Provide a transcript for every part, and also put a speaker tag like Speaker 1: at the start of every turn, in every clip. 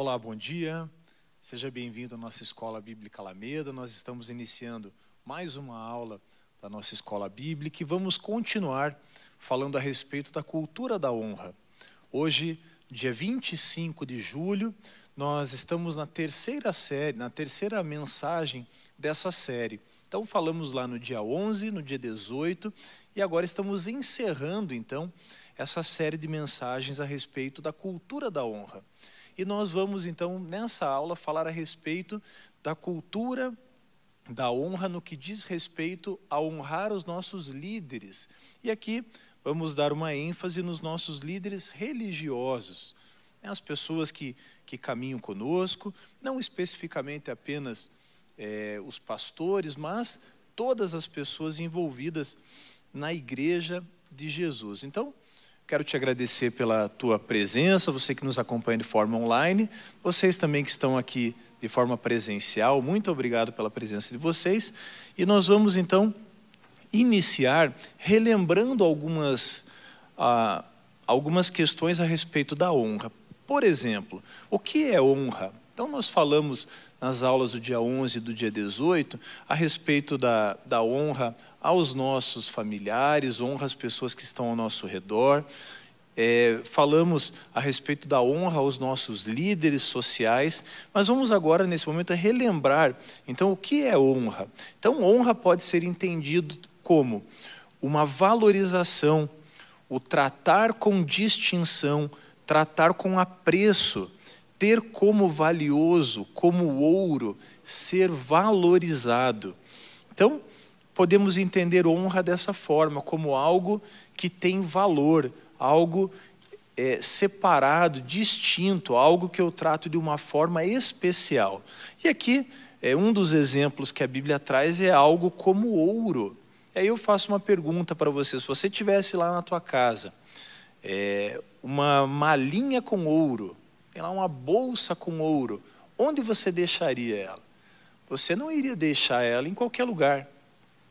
Speaker 1: Olá, bom dia. Seja bem-vindo à nossa Escola Bíblica Alameda. Nós estamos iniciando mais uma aula da nossa Escola Bíblica e vamos continuar falando a respeito da cultura da honra. Hoje, dia 25 de julho, nós estamos na terceira série, na terceira mensagem dessa série. Então falamos lá no dia 11, no dia 18 e agora estamos encerrando então essa série de mensagens a respeito da cultura da honra. E nós vamos então nessa aula falar a respeito da cultura da honra no que diz respeito a honrar os nossos líderes. E aqui vamos dar uma ênfase nos nossos líderes religiosos, né, as pessoas que que caminham conosco, não especificamente apenas é, os pastores, mas todas as pessoas envolvidas na igreja de Jesus. Então, quero te agradecer pela tua presença, você que nos acompanha de forma online, vocês também que estão aqui de forma presencial, muito obrigado pela presença de vocês. E nós vamos então iniciar relembrando algumas, ah, algumas questões a respeito da honra. Por exemplo, o que é honra? Então, nós falamos nas aulas do dia 11 e do dia 18 a respeito da, da honra aos nossos familiares, honra às pessoas que estão ao nosso redor. É, falamos a respeito da honra aos nossos líderes sociais, mas vamos agora, nesse momento, relembrar, então, o que é honra? Então, honra pode ser entendido como uma valorização, o tratar com distinção, tratar com apreço, ter como valioso, como ouro, ser valorizado. Então, podemos entender honra dessa forma, como algo que tem valor, algo é, separado, distinto, algo que eu trato de uma forma especial. E aqui, é, um dos exemplos que a Bíblia traz é algo como ouro. E aí eu faço uma pergunta para você: se você tivesse lá na tua casa, é, uma malinha com ouro, tem lá uma bolsa com ouro, onde você deixaria ela? Você não iria deixar ela em qualquer lugar.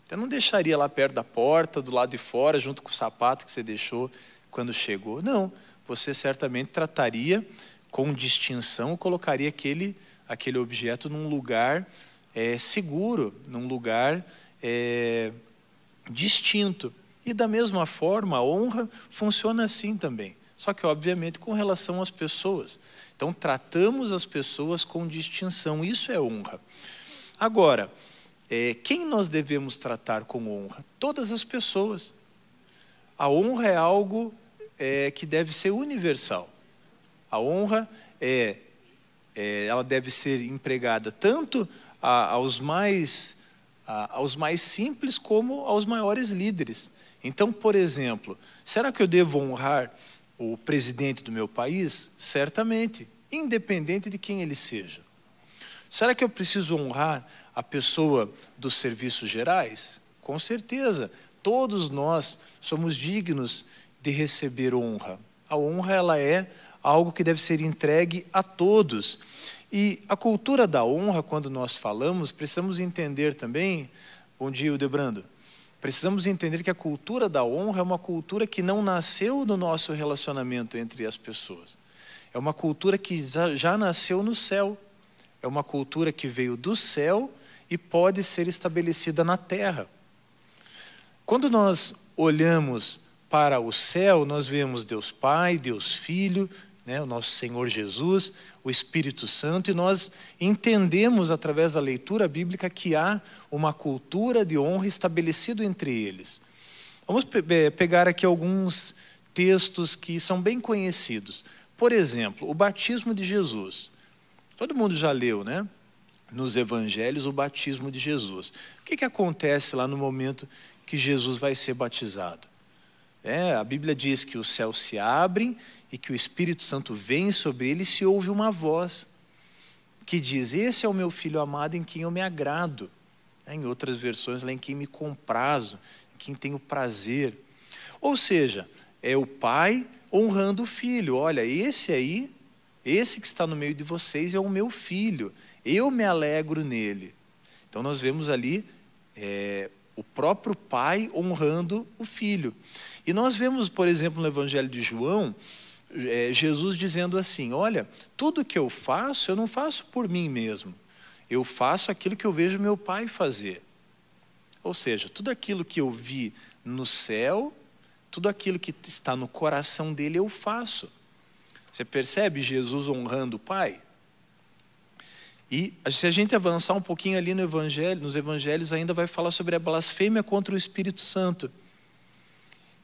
Speaker 1: Você não deixaria lá perto da porta, do lado de fora, junto com o sapato que você deixou quando chegou. Não, você certamente trataria com distinção, colocaria aquele, aquele objeto num lugar é, seguro, num lugar é, distinto. E da mesma forma, a honra funciona assim também. Só que, obviamente, com relação às pessoas. Então, tratamos as pessoas com distinção. Isso é honra. Agora, é, quem nós devemos tratar com honra? Todas as pessoas. A honra é algo é, que deve ser universal. A honra é, é ela deve ser empregada tanto a, aos mais a, aos mais simples como aos maiores líderes. Então, por exemplo, será que eu devo honrar o presidente do meu país? Certamente, independente de quem ele seja. Será que eu preciso honrar a pessoa dos serviços gerais? Com certeza, todos nós somos dignos de receber honra. A honra ela é algo que deve ser entregue a todos. E a cultura da honra, quando nós falamos, precisamos entender também, bom dia, Udebrando, Precisamos entender que a cultura da honra é uma cultura que não nasceu no nosso relacionamento entre as pessoas. É uma cultura que já, já nasceu no céu. É uma cultura que veio do céu e pode ser estabelecida na terra. Quando nós olhamos para o céu, nós vemos Deus Pai, Deus Filho, né, o nosso Senhor Jesus, o Espírito Santo, e nós entendemos através da leitura bíblica que há uma cultura de honra estabelecida entre eles. Vamos pe pegar aqui alguns textos que são bem conhecidos. Por exemplo, o batismo de Jesus. Todo mundo já leu, né? Nos evangelhos, o batismo de Jesus. O que, que acontece lá no momento que Jesus vai ser batizado? É, a Bíblia diz que os céus se abrem e que o Espírito Santo vem sobre ele e se ouve uma voz que diz: Esse é o meu filho amado em quem eu me agrado. É, em outras versões, lá em quem me comprazo, em quem tenho prazer. Ou seja, é o pai honrando o filho. Olha, esse aí, esse que está no meio de vocês é o meu filho. Eu me alegro nele. Então nós vemos ali é, o próprio pai honrando o filho. E nós vemos, por exemplo, no Evangelho de João, é, Jesus dizendo assim: Olha, tudo que eu faço, eu não faço por mim mesmo. Eu faço aquilo que eu vejo meu pai fazer. Ou seja, tudo aquilo que eu vi no céu, tudo aquilo que está no coração dele, eu faço. Você percebe Jesus honrando o pai? E se a gente avançar um pouquinho ali no evangelho, nos evangelhos ainda vai falar sobre a blasfêmia contra o Espírito Santo.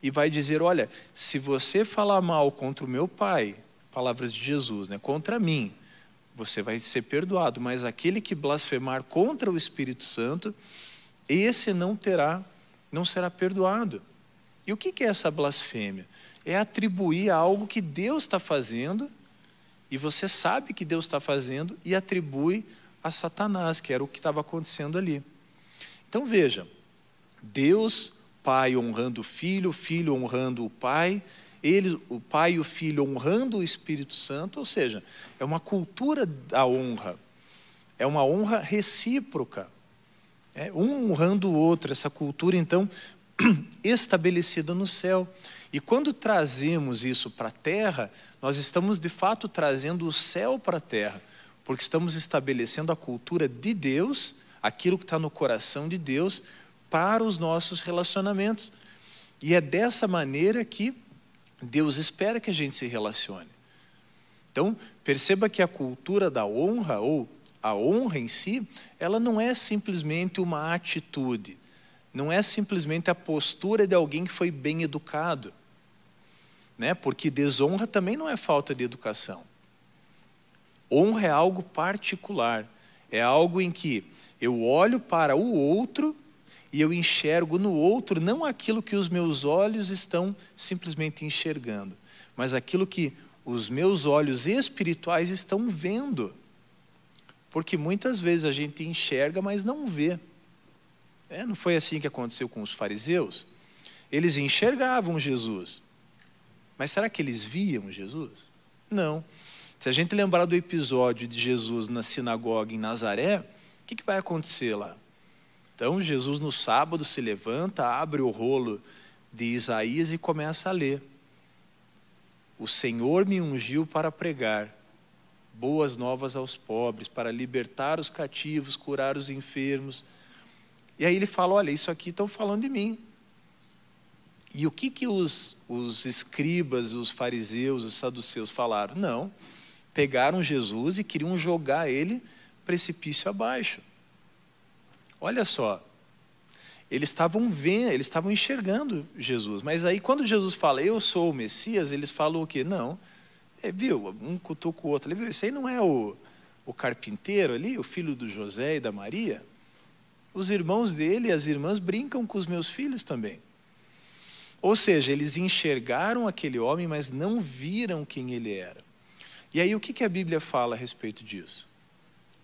Speaker 1: E vai dizer, olha, se você falar mal contra o meu pai, palavras de Jesus, né, contra mim, você vai ser perdoado, mas aquele que blasfemar contra o Espírito Santo, esse não terá, não será perdoado. E o que é essa blasfêmia? É atribuir algo que Deus está fazendo e você sabe que Deus está fazendo e atribui a Satanás, que era o que estava acontecendo ali. Então veja, Deus, Pai honrando o Filho, o Filho honrando o Pai, ele, o Pai e o Filho honrando o Espírito Santo, ou seja, é uma cultura da honra, é uma honra recíproca, é um honrando o outro, essa cultura então estabelecida no céu. E quando trazemos isso para a terra, nós estamos de fato trazendo o céu para a terra, porque estamos estabelecendo a cultura de Deus, aquilo que está no coração de Deus, para os nossos relacionamentos. E é dessa maneira que Deus espera que a gente se relacione. Então, perceba que a cultura da honra, ou a honra em si, ela não é simplesmente uma atitude, não é simplesmente a postura de alguém que foi bem educado né? porque desonra também não é falta de educação. Honra é algo particular, é algo em que eu olho para o outro e eu enxergo no outro não aquilo que os meus olhos estão simplesmente enxergando, mas aquilo que os meus olhos espirituais estão vendo. Porque muitas vezes a gente enxerga, mas não vê. É, não foi assim que aconteceu com os fariseus? Eles enxergavam Jesus, mas será que eles viam Jesus? Não. Se a gente lembrar do episódio de Jesus na sinagoga em Nazaré, o que, que vai acontecer lá? Então, Jesus no sábado se levanta, abre o rolo de Isaías e começa a ler. O Senhor me ungiu para pregar boas novas aos pobres, para libertar os cativos, curar os enfermos. E aí ele fala: Olha, isso aqui estão falando de mim. E o que, que os, os escribas, os fariseus, os saduceus falaram? Não, pegaram Jesus e queriam jogar ele precipício abaixo. Olha só, eles estavam vendo, eles estavam enxergando Jesus, mas aí quando Jesus fala, eu sou o Messias, eles falam o quê? Não, é, viu, um cutuca o outro, ele viu, esse aí não é o, o carpinteiro ali, o filho do José e da Maria? Os irmãos dele e as irmãs brincam com os meus filhos também. Ou seja, eles enxergaram aquele homem, mas não viram quem ele era. E aí o que a Bíblia fala a respeito disso?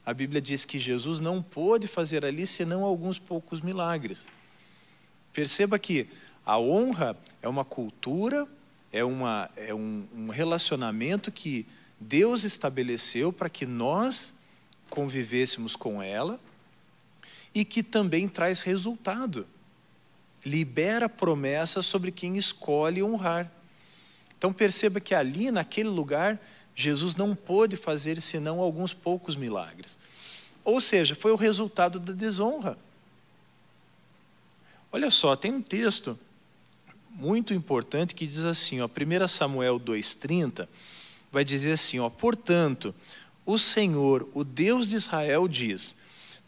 Speaker 1: A Bíblia diz que Jesus não pôde fazer ali senão alguns poucos milagres. Perceba que a honra é uma cultura, é, uma, é um, um relacionamento que Deus estabeleceu para que nós convivêssemos com ela e que também traz resultado libera promessas sobre quem escolhe honrar. Então perceba que ali, naquele lugar, Jesus não pôde fazer senão alguns poucos milagres. Ou seja, foi o resultado da desonra. Olha só, tem um texto muito importante que diz assim, ó, 1 Samuel 2,30, vai dizer assim, ó, portanto, o Senhor, o Deus de Israel, diz: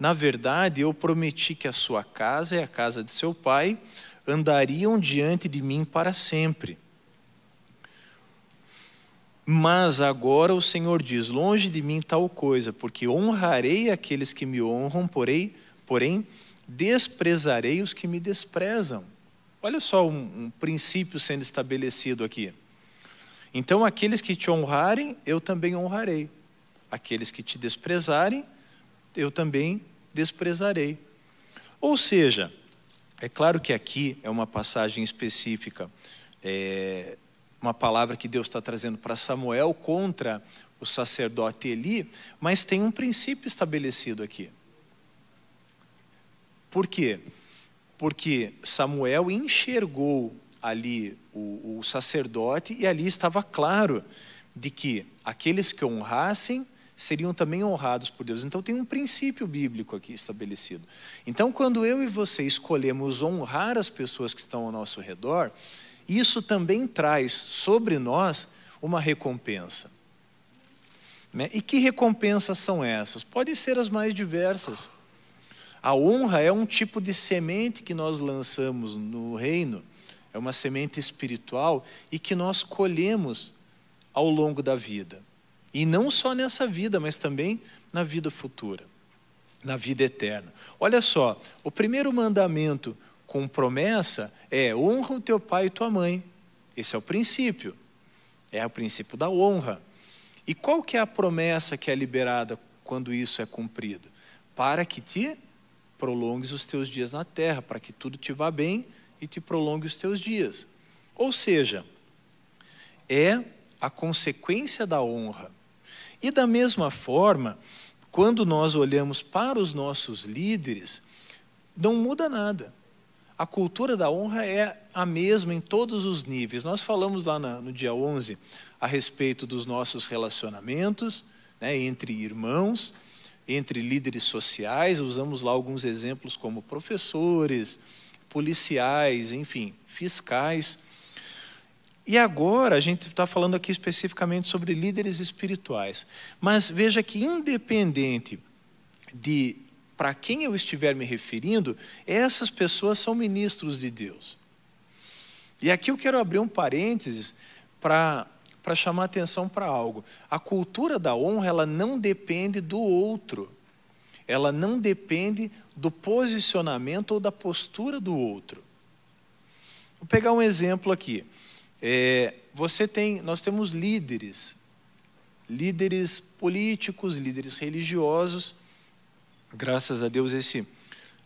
Speaker 1: na verdade, eu prometi que a sua casa e a casa de seu pai andariam diante de mim para sempre. Mas agora o Senhor diz: longe de mim tal coisa, porque honrarei aqueles que me honram, porém, porém desprezarei os que me desprezam. Olha só um, um princípio sendo estabelecido aqui. Então, aqueles que te honrarem, eu também honrarei. Aqueles que te desprezarem, eu também desprezarei. Ou seja, é claro que aqui é uma passagem específica, é uma palavra que Deus está trazendo para Samuel contra o sacerdote Eli, mas tem um princípio estabelecido aqui. Por quê? Porque Samuel enxergou ali o, o sacerdote e ali estava claro de que aqueles que honrassem seriam também honrados por Deus. Então tem um princípio bíblico aqui estabelecido. Então quando eu e você escolhemos honrar as pessoas que estão ao nosso redor, isso também traz sobre nós uma recompensa. Né? E que recompensas são essas? Podem ser as mais diversas. A honra é um tipo de semente que nós lançamos no reino, é uma semente espiritual e que nós colhemos ao longo da vida. E não só nessa vida, mas também na vida futura, na vida eterna. Olha só, o primeiro mandamento com promessa é honra o teu pai e tua mãe. Esse é o princípio. É o princípio da honra. E qual que é a promessa que é liberada quando isso é cumprido? Para que te prolongues os teus dias na terra, para que tudo te vá bem e te prolongue os teus dias. Ou seja, é a consequência da honra. E da mesma forma, quando nós olhamos para os nossos líderes, não muda nada. A cultura da honra é a mesma em todos os níveis. Nós falamos lá no dia 11 a respeito dos nossos relacionamentos né, entre irmãos, entre líderes sociais, usamos lá alguns exemplos como professores, policiais, enfim, fiscais. E agora a gente está falando aqui especificamente sobre líderes espirituais. Mas veja que, independente de para quem eu estiver me referindo, essas pessoas são ministros de Deus. E aqui eu quero abrir um parênteses para para chamar atenção para algo. A cultura da honra, ela não depende do outro. Ela não depende do posicionamento ou da postura do outro. Vou pegar um exemplo aqui. É, você tem, nós temos líderes, líderes políticos, líderes religiosos. Graças a Deus esse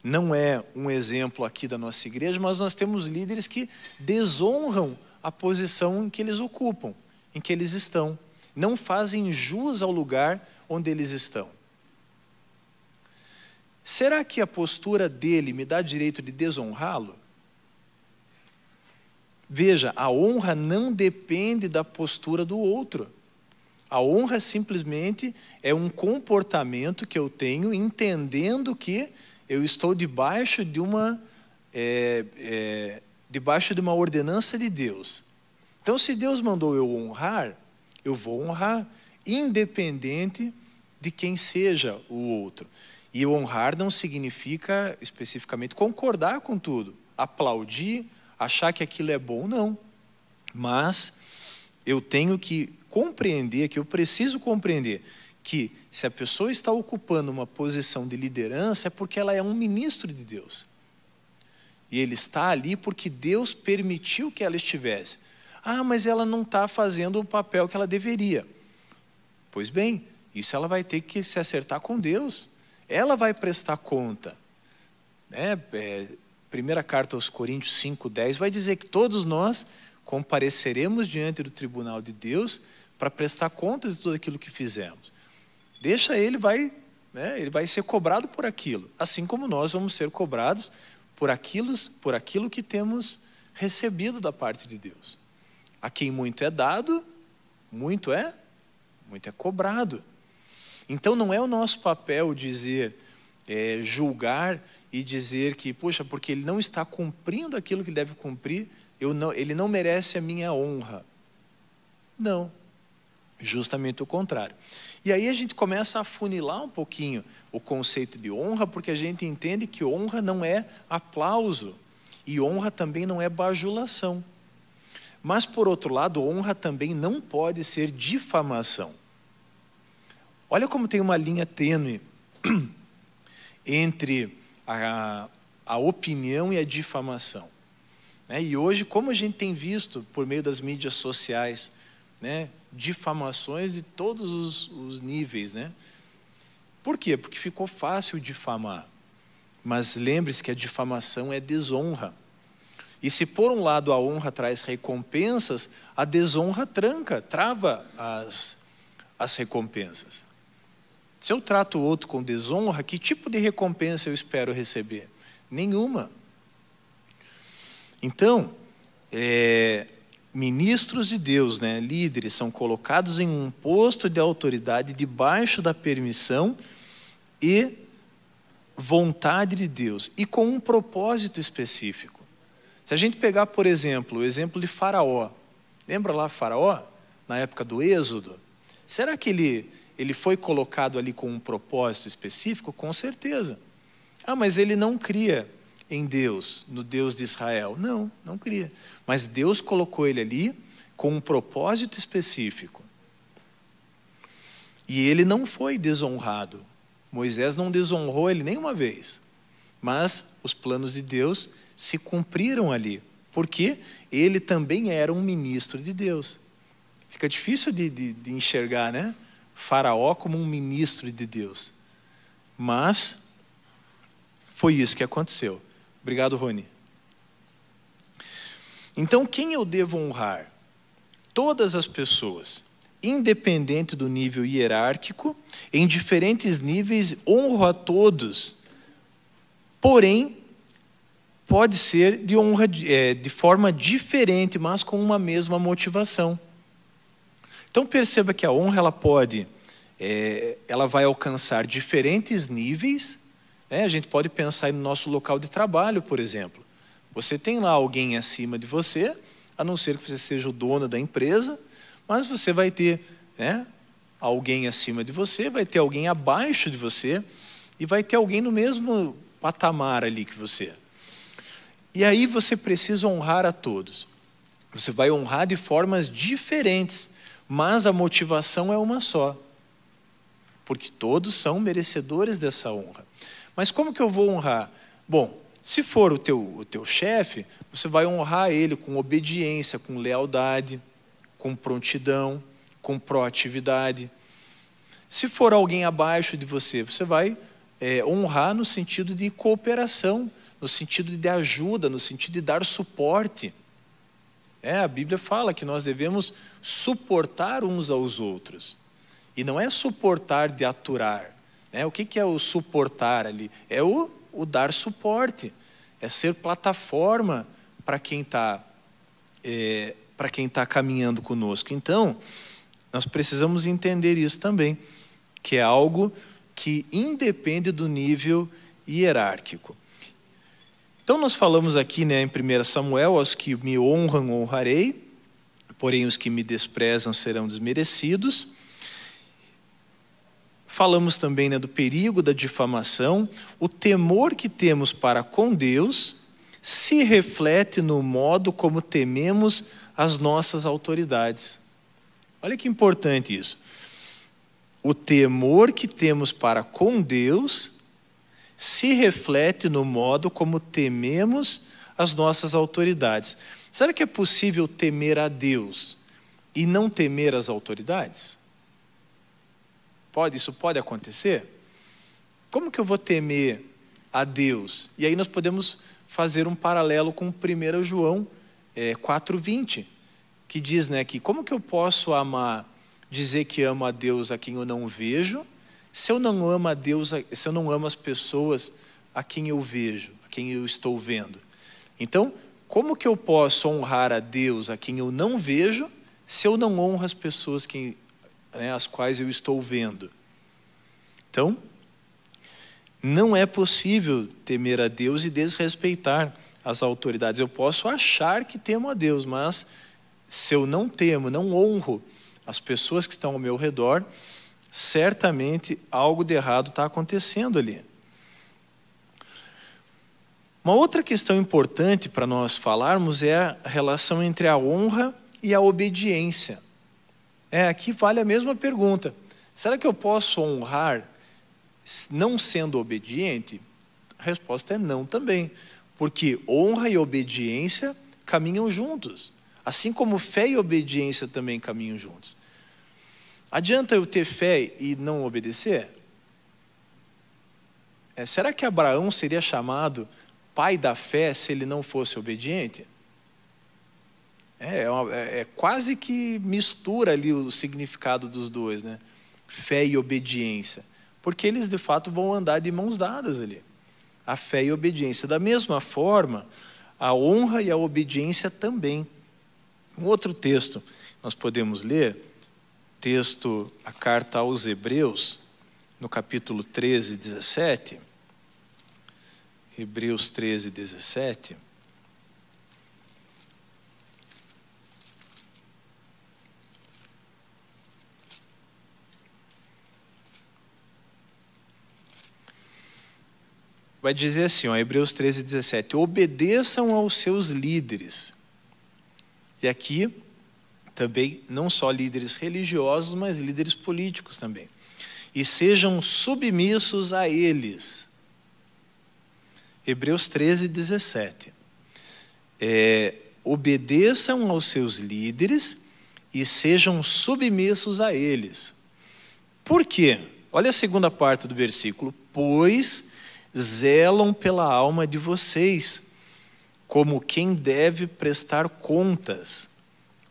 Speaker 1: não é um exemplo aqui da nossa igreja, mas nós temos líderes que desonram a posição em que eles ocupam, em que eles estão, não fazem jus ao lugar onde eles estão. Será que a postura dele me dá direito de desonrá-lo? Veja, a honra não depende da postura do outro. A honra simplesmente é um comportamento que eu tenho entendendo que eu estou debaixo de uma é, é, debaixo de uma ordenança de Deus. Então, se Deus mandou eu honrar, eu vou honrar, independente de quem seja o outro. E honrar não significa especificamente concordar com tudo, aplaudir, achar que aquilo é bom, não. Mas eu tenho que compreender, que eu preciso compreender, que se a pessoa está ocupando uma posição de liderança é porque ela é um ministro de Deus. E ele está ali porque Deus permitiu que ela estivesse. Ah, mas ela não está fazendo o papel que ela deveria. Pois bem, isso ela vai ter que se acertar com Deus. Ela vai prestar conta. Né? É, primeira carta aos Coríntios 5,10 vai dizer que todos nós compareceremos diante do tribunal de Deus para prestar contas de tudo aquilo que fizemos. Deixa ele, vai, né, ele vai ser cobrado por aquilo, assim como nós vamos ser cobrados por aquilo, por aquilo que temos recebido da parte de Deus. A quem muito é dado, muito é, muito é cobrado. Então não é o nosso papel dizer, é, julgar e dizer que, poxa, porque ele não está cumprindo aquilo que deve cumprir, não, ele não merece a minha honra. Não, justamente o contrário. E aí a gente começa a funilar um pouquinho o conceito de honra, porque a gente entende que honra não é aplauso e honra também não é bajulação. Mas, por outro lado, honra também não pode ser difamação. Olha como tem uma linha tênue entre a, a opinião e a difamação. Né? E hoje, como a gente tem visto por meio das mídias sociais, né, difamações de todos os, os níveis. Né? Por quê? Porque ficou fácil difamar. Mas lembre-se que a difamação é desonra. E se por um lado a honra traz recompensas, a desonra tranca, trava as, as recompensas. Se eu trato o outro com desonra, que tipo de recompensa eu espero receber? Nenhuma. Então, é, ministros de Deus, né, líderes, são colocados em um posto de autoridade debaixo da permissão e vontade de Deus e com um propósito específico. Se a gente pegar, por exemplo, o exemplo de Faraó, lembra lá Faraó, na época do Êxodo? Será que ele, ele foi colocado ali com um propósito específico? Com certeza. Ah, mas ele não cria em Deus, no Deus de Israel. Não, não cria. Mas Deus colocou ele ali com um propósito específico. E ele não foi desonrado. Moisés não desonrou ele nenhuma vez. Mas os planos de Deus se cumpriram ali. Porque ele também era um ministro de Deus. Fica difícil de, de, de enxergar, né? Faraó como um ministro de Deus. Mas foi isso que aconteceu. Obrigado, Rony. Então, quem eu devo honrar? Todas as pessoas, independente do nível hierárquico, em diferentes níveis, honro a todos. Porém, pode ser de honra é, de forma diferente, mas com uma mesma motivação. Então perceba que a honra ela pode, é, ela vai alcançar diferentes níveis é, a gente pode pensar no nosso local de trabalho, por exemplo. Você tem lá alguém acima de você, a não ser que você seja o dono da empresa, mas você vai ter né, alguém acima de você, vai ter alguém abaixo de você e vai ter alguém no mesmo patamar ali que você. E aí você precisa honrar a todos. Você vai honrar de formas diferentes, mas a motivação é uma só. Porque todos são merecedores dessa honra. Mas como que eu vou honrar? Bom, se for o teu, o teu chefe, você vai honrar ele com obediência, com lealdade, com prontidão, com proatividade. Se for alguém abaixo de você, você vai é, honrar no sentido de cooperação, no sentido de ajuda, no sentido de dar suporte. É, a Bíblia fala que nós devemos suportar uns aos outros. E não é suportar de aturar, né? O que, que é o suportar ali? É o, o dar suporte, é ser plataforma para quem está é, para quem está caminhando conosco. Então, nós precisamos entender isso também, que é algo que independe do nível hierárquico. Então, nós falamos aqui né, em 1 Samuel: aos que me honram, honrarei, porém os que me desprezam serão desmerecidos. Falamos também né, do perigo da difamação. O temor que temos para com Deus se reflete no modo como tememos as nossas autoridades. Olha que importante isso. O temor que temos para com Deus se reflete no modo como tememos as nossas autoridades. Será que é possível temer a Deus e não temer as autoridades? Pode, isso pode acontecer? Como que eu vou temer a Deus? E aí nós podemos fazer um paralelo com 1 João é, 4,20, que diz né, que como que eu posso amar, dizer que amo a Deus a quem eu não vejo, se eu não amo a Deus, se eu não amo as pessoas a quem eu vejo, a quem eu estou vendo. Então, como que eu posso honrar a Deus a quem eu não vejo, se eu não honro as pessoas que, né, as quais eu estou vendo. Então, não é possível temer a Deus e desrespeitar as autoridades. Eu posso achar que temo a Deus, mas se eu não temo, não honro as pessoas que estão ao meu redor, certamente algo de errado está acontecendo ali. Uma outra questão importante para nós falarmos é a relação entre a honra e a obediência. É, aqui vale a mesma pergunta. Será que eu posso honrar não sendo obediente? A resposta é não também. Porque honra e obediência caminham juntos. Assim como fé e obediência também caminham juntos. Adianta eu ter fé e não obedecer? É, será que Abraão seria chamado pai da fé se ele não fosse obediente? É, é, uma, é, é, quase que mistura ali o significado dos dois, né? Fé e obediência. Porque eles de fato vão andar de mãos dadas ali. A fé e a obediência. Da mesma forma, a honra e a obediência também. Um outro texto nós podemos ler, texto, a carta aos Hebreus, no capítulo 13, 17. Hebreus 13, 17. Vai dizer assim, ó, Hebreus 13, 17: obedeçam aos seus líderes. E aqui também, não só líderes religiosos, mas líderes políticos também. E sejam submissos a eles. Hebreus 13, 17. É, obedeçam aos seus líderes e sejam submissos a eles. Por quê? Olha a segunda parte do versículo. Pois zelam pela alma de vocês, como quem deve prestar contas.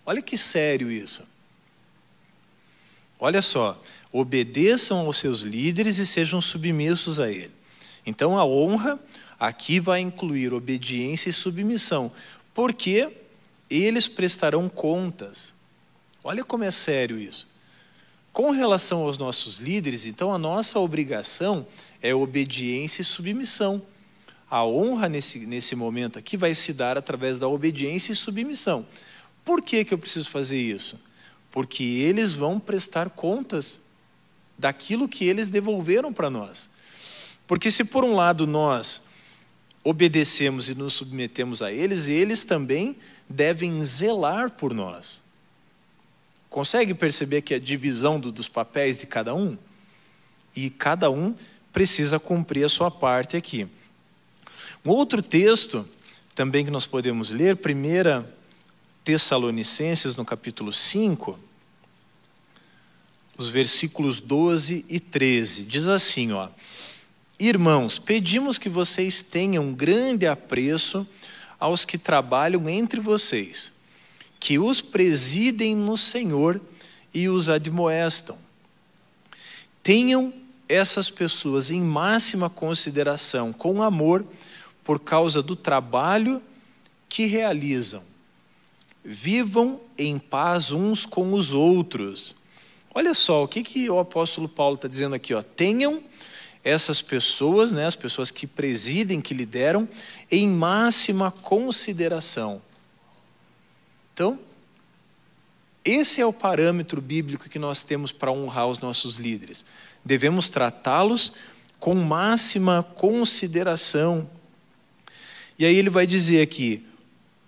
Speaker 1: Olha que sério isso. Olha só, obedeçam aos seus líderes e sejam submissos a ele. Então a honra aqui vai incluir obediência e submissão, porque eles prestarão contas. Olha como é sério isso. Com relação aos nossos líderes, então a nossa obrigação é obediência e submissão. A honra nesse, nesse momento aqui vai se dar através da obediência e submissão. Por que, que eu preciso fazer isso? Porque eles vão prestar contas daquilo que eles devolveram para nós. Porque se por um lado nós obedecemos e nos submetemos a eles, eles também devem zelar por nós. Consegue perceber que a divisão do, dos papéis de cada um? E cada um precisa cumprir a sua parte aqui. Um outro texto também que nós podemos ler, 1 Tessalonicenses, no capítulo 5, os versículos 12 e 13. Diz assim, ó: Irmãos, pedimos que vocês tenham grande apreço aos que trabalham entre vocês, que os presidem no Senhor e os admoestam. Tenham essas pessoas em máxima consideração, com amor, por causa do trabalho que realizam. Vivam em paz uns com os outros. Olha só, o que, que o apóstolo Paulo está dizendo aqui? Ó, tenham essas pessoas, né, as pessoas que presidem, que lideram, em máxima consideração. Então, esse é o parâmetro bíblico que nós temos para honrar os nossos líderes devemos tratá-los com máxima consideração. E aí ele vai dizer aqui,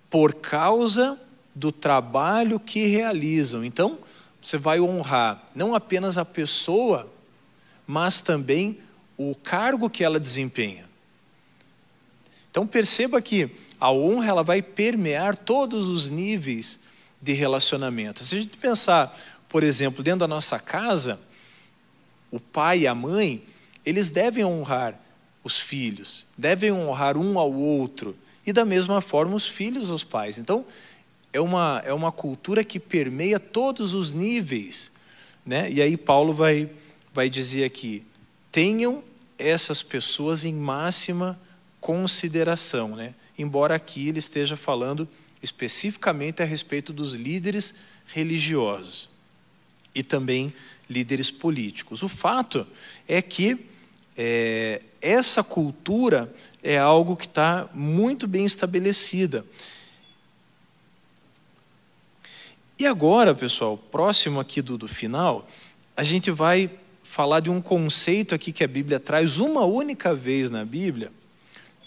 Speaker 1: por causa do trabalho que realizam. Então, você vai honrar não apenas a pessoa, mas também o cargo que ela desempenha. Então perceba que a honra ela vai permear todos os níveis de relacionamento. Se a gente pensar, por exemplo, dentro da nossa casa, o pai e a mãe, eles devem honrar os filhos, devem honrar um ao outro, e da mesma forma os filhos aos pais. Então, é uma, é uma cultura que permeia todos os níveis. Né? E aí Paulo vai, vai dizer aqui: tenham essas pessoas em máxima consideração. Né? Embora aqui ele esteja falando especificamente a respeito dos líderes religiosos e também líderes políticos. O fato é que é, essa cultura é algo que está muito bem estabelecida. E agora, pessoal, próximo aqui do, do final, a gente vai falar de um conceito aqui que a Bíblia traz uma única vez na Bíblia,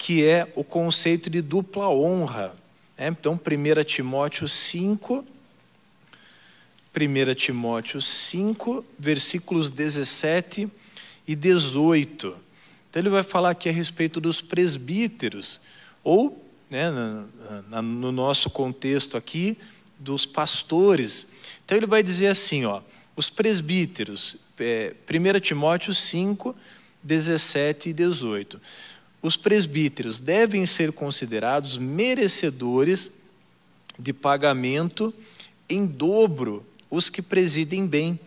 Speaker 1: que é o conceito de dupla honra. É, então, 1 Timóteo 5, 1 Timóteo 5, versículos 17 e 18. Então, ele vai falar aqui a respeito dos presbíteros, ou, né, no nosso contexto aqui, dos pastores. Então, ele vai dizer assim: ó, os presbíteros, é, 1 Timóteo 5, 17 e 18. Os presbíteros devem ser considerados merecedores de pagamento em dobro os que presidem bem,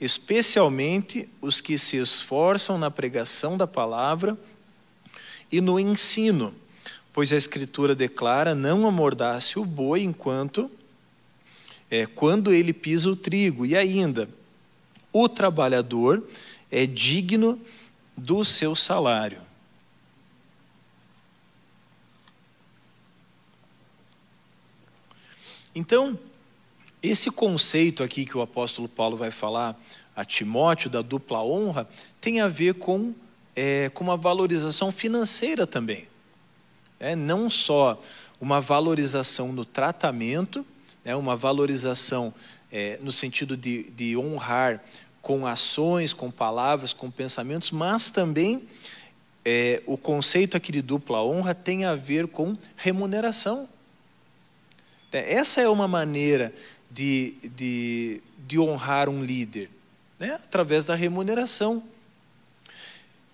Speaker 1: especialmente os que se esforçam na pregação da palavra e no ensino, pois a Escritura declara: não amordace o boi enquanto é, quando ele pisa o trigo. E ainda, o trabalhador é digno do seu salário. Então, esse conceito aqui que o apóstolo Paulo vai falar a Timóteo, da dupla honra, tem a ver com, é, com uma valorização financeira também. É, não só uma valorização no tratamento, é, uma valorização é, no sentido de, de honrar com ações, com palavras, com pensamentos, mas também é, o conceito aqui de dupla honra tem a ver com remuneração. Essa é uma maneira de, de, de honrar um líder, né? através da remuneração.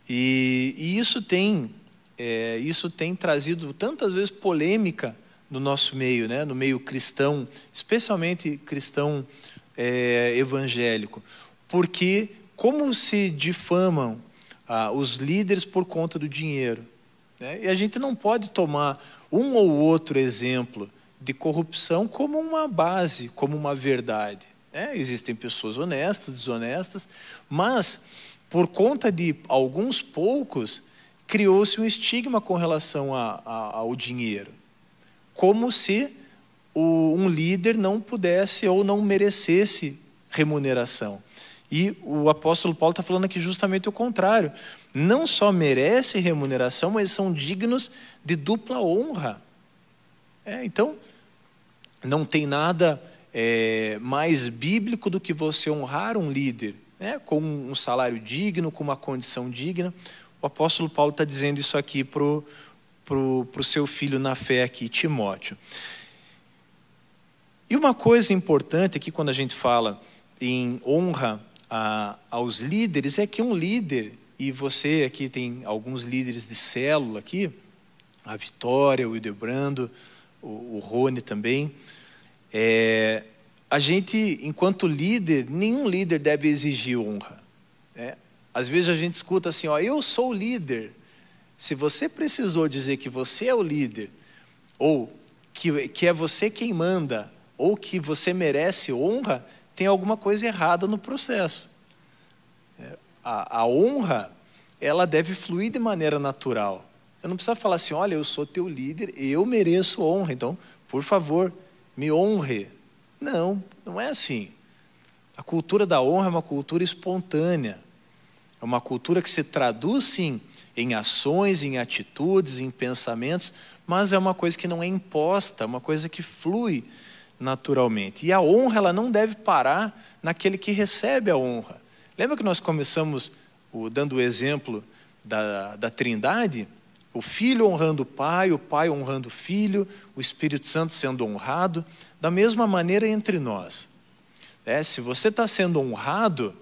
Speaker 1: E, e isso, tem, é, isso tem trazido tantas vezes polêmica no nosso meio, né? no meio cristão, especialmente cristão é, evangélico porque como se difamam ah, os líderes por conta do dinheiro. Né? E a gente não pode tomar um ou outro exemplo de corrupção como uma base, como uma verdade. Né? Existem pessoas honestas, desonestas, mas por conta de alguns poucos, criou-se um estigma com relação a, a, ao dinheiro, como se o, um líder não pudesse ou não merecesse remuneração. E o apóstolo Paulo está falando aqui justamente o contrário. Não só merece remuneração, mas são dignos de dupla honra. É, então, não tem nada é, mais bíblico do que você honrar um líder, né, com um salário digno, com uma condição digna. O apóstolo Paulo está dizendo isso aqui para o pro, pro seu filho na fé aqui, Timóteo. E uma coisa importante aqui quando a gente fala em honra a, aos líderes é que um líder, e você aqui tem alguns líderes de célula aqui, a Vitória, o Ildebrando, o, o Rony também, é, a gente, enquanto líder, nenhum líder deve exigir honra. Né? Às vezes a gente escuta assim, ó, eu sou o líder. Se você precisou dizer que você é o líder, ou que, que é você quem manda, ou que você merece honra, tem alguma coisa errada no processo. É, a, a honra, ela deve fluir de maneira natural. Eu não preciso falar assim, olha, eu sou teu líder, eu mereço honra, então, por favor, me honre. Não, não é assim. A cultura da honra é uma cultura espontânea. É uma cultura que se traduz, sim, em ações, em atitudes, em pensamentos, mas é uma coisa que não é imposta, é uma coisa que flui naturalmente. E a honra ela não deve parar naquele que recebe a honra. Lembra que nós começamos o, dando o exemplo da, da Trindade? O filho honrando o pai, o pai honrando o filho, o Espírito Santo sendo honrado, da mesma maneira entre nós. É, se você está sendo honrado,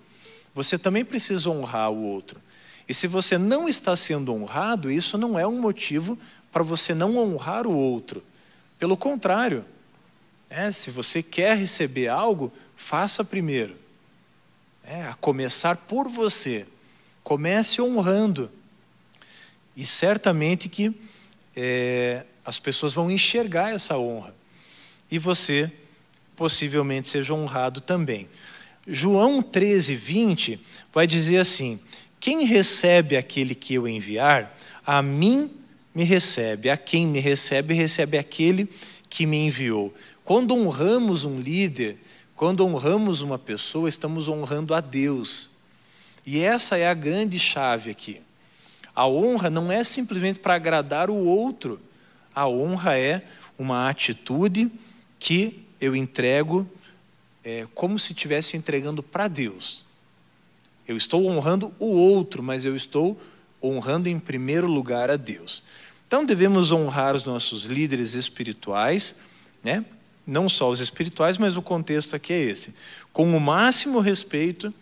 Speaker 1: você também precisa honrar o outro. E se você não está sendo honrado, isso não é um motivo para você não honrar o outro. Pelo contrário, é, se você quer receber algo, faça primeiro. É, a começar por você. Comece honrando. E certamente que é, as pessoas vão enxergar essa honra. E você possivelmente seja honrado também. João 13, 20 vai dizer assim: Quem recebe aquele que eu enviar, a mim me recebe. A quem me recebe, recebe aquele que me enviou. Quando honramos um líder, quando honramos uma pessoa, estamos honrando a Deus. E essa é a grande chave aqui. A honra não é simplesmente para agradar o outro. A honra é uma atitude que eu entrego é, como se estivesse entregando para Deus. Eu estou honrando o outro, mas eu estou honrando em primeiro lugar a Deus. Então devemos honrar os nossos líderes espirituais, né? não só os espirituais, mas o contexto aqui é esse. Com o máximo respeito,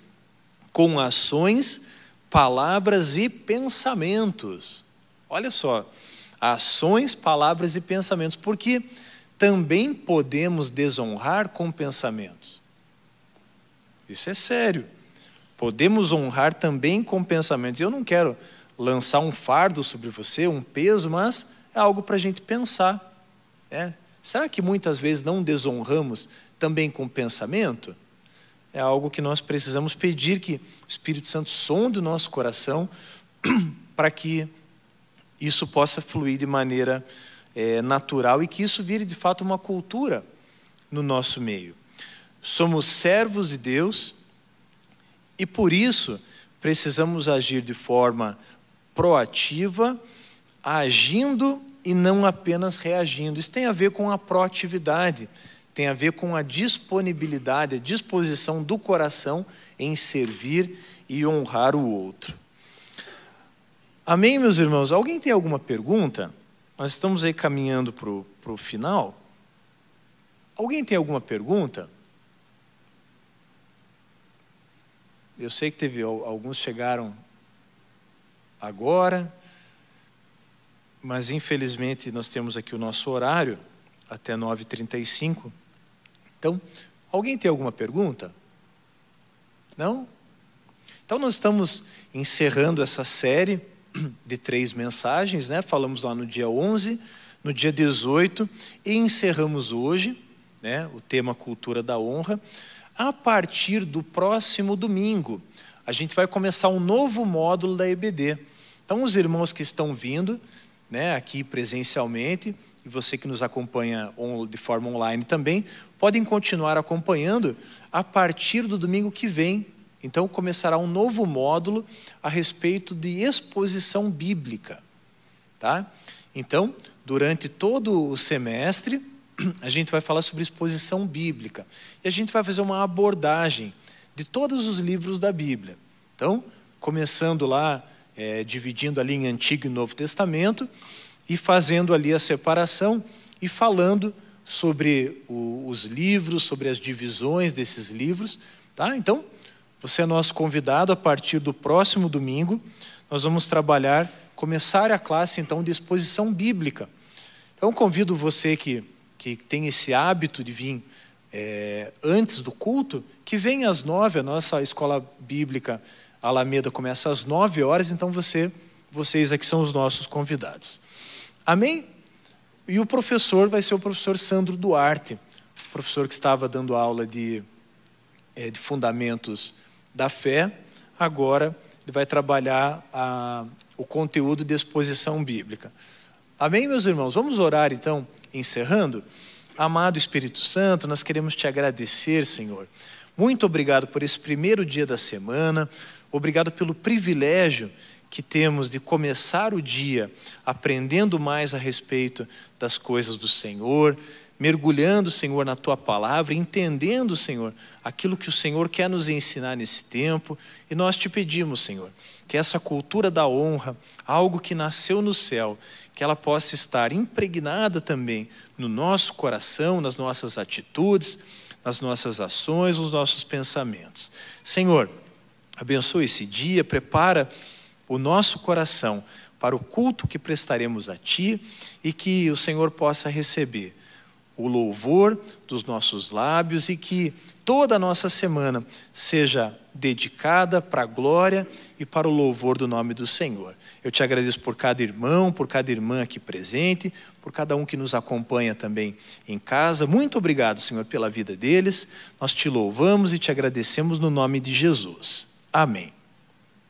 Speaker 1: com ações, palavras e pensamentos. Olha só, ações, palavras e pensamentos, porque também podemos desonrar com pensamentos. Isso é sério. Podemos honrar também com pensamentos. Eu não quero lançar um fardo sobre você, um peso, mas é algo para a gente pensar. Né? Será que muitas vezes não desonramos também com pensamento? É algo que nós precisamos pedir que o Espírito Santo sonde o nosso coração para que isso possa fluir de maneira é, natural e que isso vire de fato uma cultura no nosso meio. Somos servos de Deus e por isso precisamos agir de forma proativa, agindo e não apenas reagindo. Isso tem a ver com a proatividade, tem a ver com a disponibilidade, a disposição do coração em servir e honrar o outro. Amém, meus irmãos? Alguém tem alguma pergunta? Nós estamos aí caminhando para o final. Alguém tem alguma pergunta? Eu sei que teve alguns chegaram agora, mas infelizmente nós temos aqui o nosso horário até 9h35. Então, alguém tem alguma pergunta? Não? Então nós estamos encerrando essa série de três mensagens, né? Falamos lá no dia 11, no dia 18 e encerramos hoje, né, o tema cultura da honra. A partir do próximo domingo, a gente vai começar um novo módulo da EBD. Então os irmãos que estão vindo, né, aqui presencialmente, e você que nos acompanha de forma online também, podem continuar acompanhando a partir do domingo que vem, então começará um novo módulo a respeito de exposição bíblica, tá? Então, durante todo o semestre, a gente vai falar sobre exposição bíblica e a gente vai fazer uma abordagem de todos os livros da Bíblia. Então, começando lá, é, dividindo ali em Antigo e Novo Testamento e fazendo ali a separação e falando sobre o, os livros, sobre as divisões desses livros, tá? Então, você é nosso convidado a partir do próximo domingo. Nós vamos trabalhar, começar a classe então de exposição bíblica. Então convido você que, que tem esse hábito de vir é, antes do culto, que venha às nove. A nossa escola bíblica Alameda começa às nove horas, então você, vocês aqui são os nossos convidados. Amém? E o professor vai ser o professor Sandro Duarte, professor que estava dando aula de, é, de fundamentos da fé, agora ele vai trabalhar a, o conteúdo de exposição bíblica. Amém, meus irmãos? Vamos orar então, encerrando. Amado Espírito Santo, nós queremos te agradecer, Senhor. Muito obrigado por esse primeiro dia da semana, obrigado pelo privilégio que temos de começar o dia aprendendo mais a respeito das coisas do Senhor, mergulhando, Senhor, na tua palavra, entendendo, Senhor, aquilo que o Senhor quer nos ensinar nesse tempo. E nós te pedimos, Senhor, que essa cultura da honra, algo que nasceu no céu, que ela possa estar impregnada também no nosso coração, nas nossas atitudes, nas nossas ações, nos nossos pensamentos. Senhor, abençoe esse dia, prepara o nosso coração para o culto que prestaremos a Ti e que o Senhor possa receber o louvor dos nossos lábios e que toda a nossa semana seja dedicada para a glória e para o louvor do nome do Senhor. Eu te agradeço por cada irmão, por cada irmã aqui presente, por cada um que nos acompanha também em casa. Muito obrigado, Senhor, pela vida deles. Nós te louvamos e te agradecemos no nome de Jesus. Amém.